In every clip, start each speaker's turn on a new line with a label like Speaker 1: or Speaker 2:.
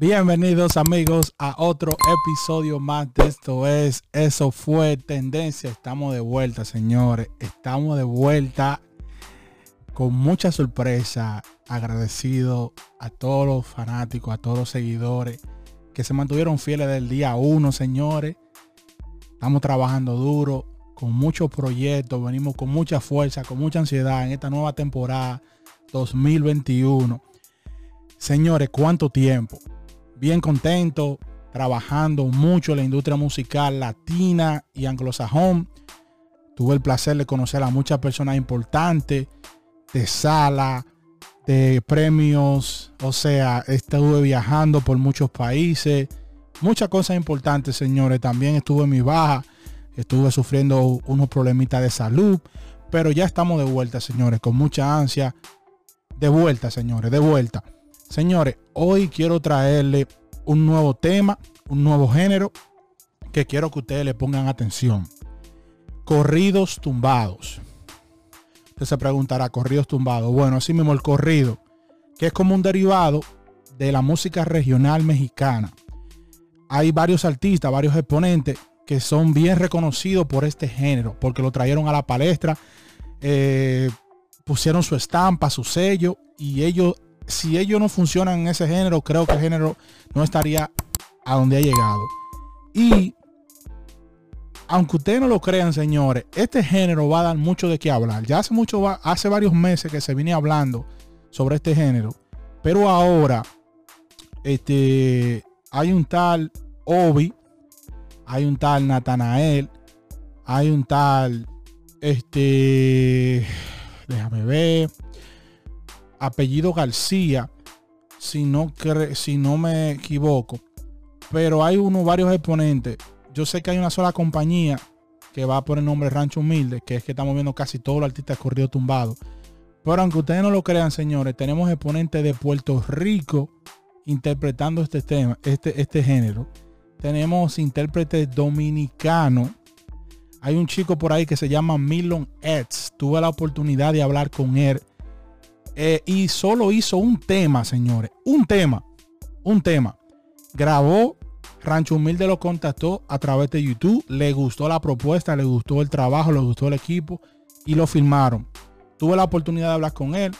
Speaker 1: Bienvenidos amigos a otro episodio más de esto es, eso fue tendencia. Estamos de vuelta señores, estamos de vuelta con mucha sorpresa, agradecido a todos los fanáticos, a todos los seguidores que se mantuvieron fieles del día uno señores. Estamos trabajando duro, con muchos proyectos, venimos con mucha fuerza, con mucha ansiedad en esta nueva temporada 2021. Señores, ¿cuánto tiempo? Bien contento, trabajando mucho en la industria musical latina y anglosajón. Tuve el placer de conocer a muchas personas importantes de sala, de premios, o sea, estuve viajando por muchos países, muchas cosas importantes, señores. También estuve en mi baja, estuve sufriendo unos problemitas de salud, pero ya estamos de vuelta, señores, con mucha ansia. De vuelta, señores, de vuelta. Señores, hoy quiero traerle un nuevo tema, un nuevo género que quiero que ustedes le pongan atención. Corridos tumbados. Usted se preguntará, corridos tumbados. Bueno, así mismo el corrido, que es como un derivado de la música regional mexicana. Hay varios artistas, varios exponentes que son bien reconocidos por este género, porque lo trajeron a la palestra, eh, pusieron su estampa, su sello, y ellos si ellos no funcionan en ese género, creo que el género no estaría a donde ha llegado. Y aunque ustedes no lo crean, señores, este género va a dar mucho de qué hablar. Ya hace mucho, hace varios meses que se viene hablando sobre este género, pero ahora, este, hay un tal Obi, hay un tal Natanael, hay un tal, este, déjame ver, apellido García, si no, si no me equivoco. Pero hay unos varios exponentes. Yo sé que hay una sola compañía que va por el nombre Rancho Humilde, que es que estamos viendo casi todos los artistas corrido tumbado. Pero aunque ustedes no lo crean, señores, tenemos exponentes de Puerto Rico interpretando este tema, este, este género. Tenemos intérpretes dominicanos. Hay un chico por ahí que se llama Milon Eds. Tuve la oportunidad de hablar con él eh, y solo hizo un tema, señores. Un tema. Un tema. Grabó. Rancho Humilde lo contactó a través de YouTube. Le gustó la propuesta, le gustó el trabajo, le gustó el equipo y lo filmaron. Tuve la oportunidad de hablar con él.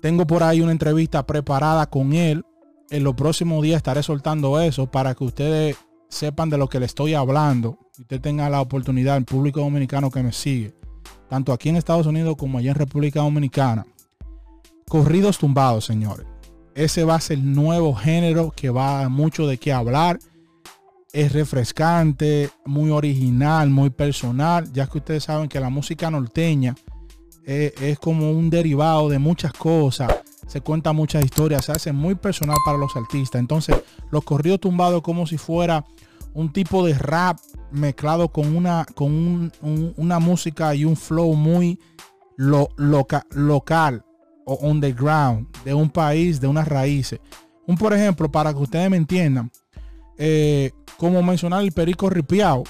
Speaker 1: Tengo por ahí una entrevista preparada con él. En los próximos días estaré soltando eso para que ustedes sepan de lo que le estoy hablando. Usted tenga la oportunidad, el público dominicano que me sigue, tanto aquí en Estados Unidos como allá en República Dominicana. Corridos tumbados, señores. Ese va a ser el nuevo género que va a mucho de qué hablar. Es refrescante, muy original, muy personal, ya que ustedes saben que la música norteña es, es como un derivado de muchas cosas. Se cuenta muchas historias, se hace muy personal para los artistas. Entonces, los corridos tumbados como si fuera un tipo de rap mezclado con una, con una música y un flow muy local o underground de un país, de unas raíces. Un por ejemplo, para que ustedes me entiendan, eh, como mencionar el perico ripiao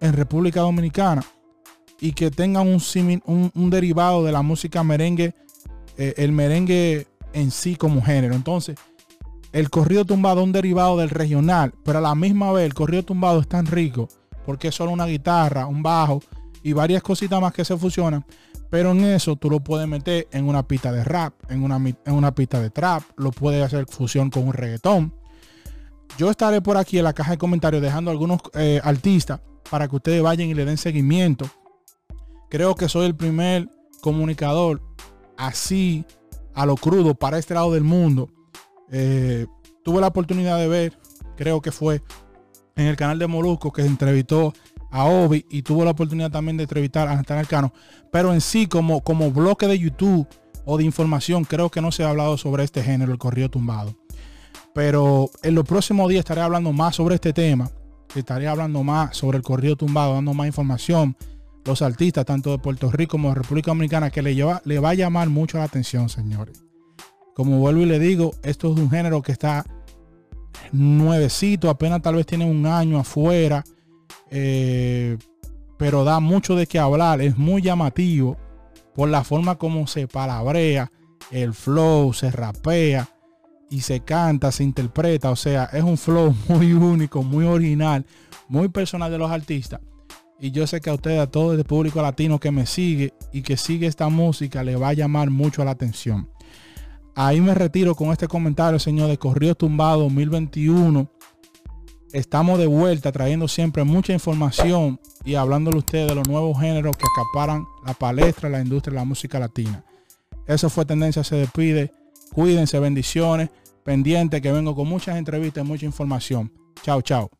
Speaker 1: en República Dominicana y que tengan un, un, derivado de la música merengue, eh, el merengue en sí como género. Entonces, el corrido tumbado es un derivado del regional, pero a la misma vez el corrido tumbado es tan rico porque es solo una guitarra, un bajo y varias cositas más que se fusionan. Pero en eso tú lo puedes meter en una pista de rap, en una, en una pista de trap, lo puedes hacer fusión con un reggaetón. Yo estaré por aquí en la caja de comentarios dejando algunos eh, artistas para que ustedes vayan y le den seguimiento. Creo que soy el primer comunicador así a lo crudo para este lado del mundo eh, tuve la oportunidad de ver, creo que fue en el canal de Molusco que entrevistó a Obi y tuvo la oportunidad también de entrevistar a Nathaniel Cano. Pero en sí, como, como bloque de YouTube o de información, creo que no se ha hablado sobre este género, el corrido tumbado. Pero en los próximos días estaré hablando más sobre este tema. Estaré hablando más sobre el corrido tumbado, dando más información. Los artistas, tanto de Puerto Rico como de República Dominicana, que le, lleva, le va a llamar mucho la atención, señores. Como vuelvo y le digo, esto es un género que está nuevecito, apenas tal vez tiene un año afuera, eh, pero da mucho de qué hablar, es muy llamativo por la forma como se palabrea, el flow, se rapea, y se canta, se interpreta. O sea, es un flow muy único, muy original, muy personal de los artistas. Y yo sé que a ustedes, a todo el público latino que me sigue y que sigue esta música, le va a llamar mucho la atención. Ahí me retiro con este comentario, señor, de Corrido Tumbado 2021. Estamos de vuelta trayendo siempre mucha información y hablándole a ustedes de los nuevos géneros que acaparan la palestra, la industria de la música latina. Eso fue Tendencia Se Despide. Cuídense, bendiciones. Pendiente que vengo con muchas entrevistas y mucha información. Chao, chao.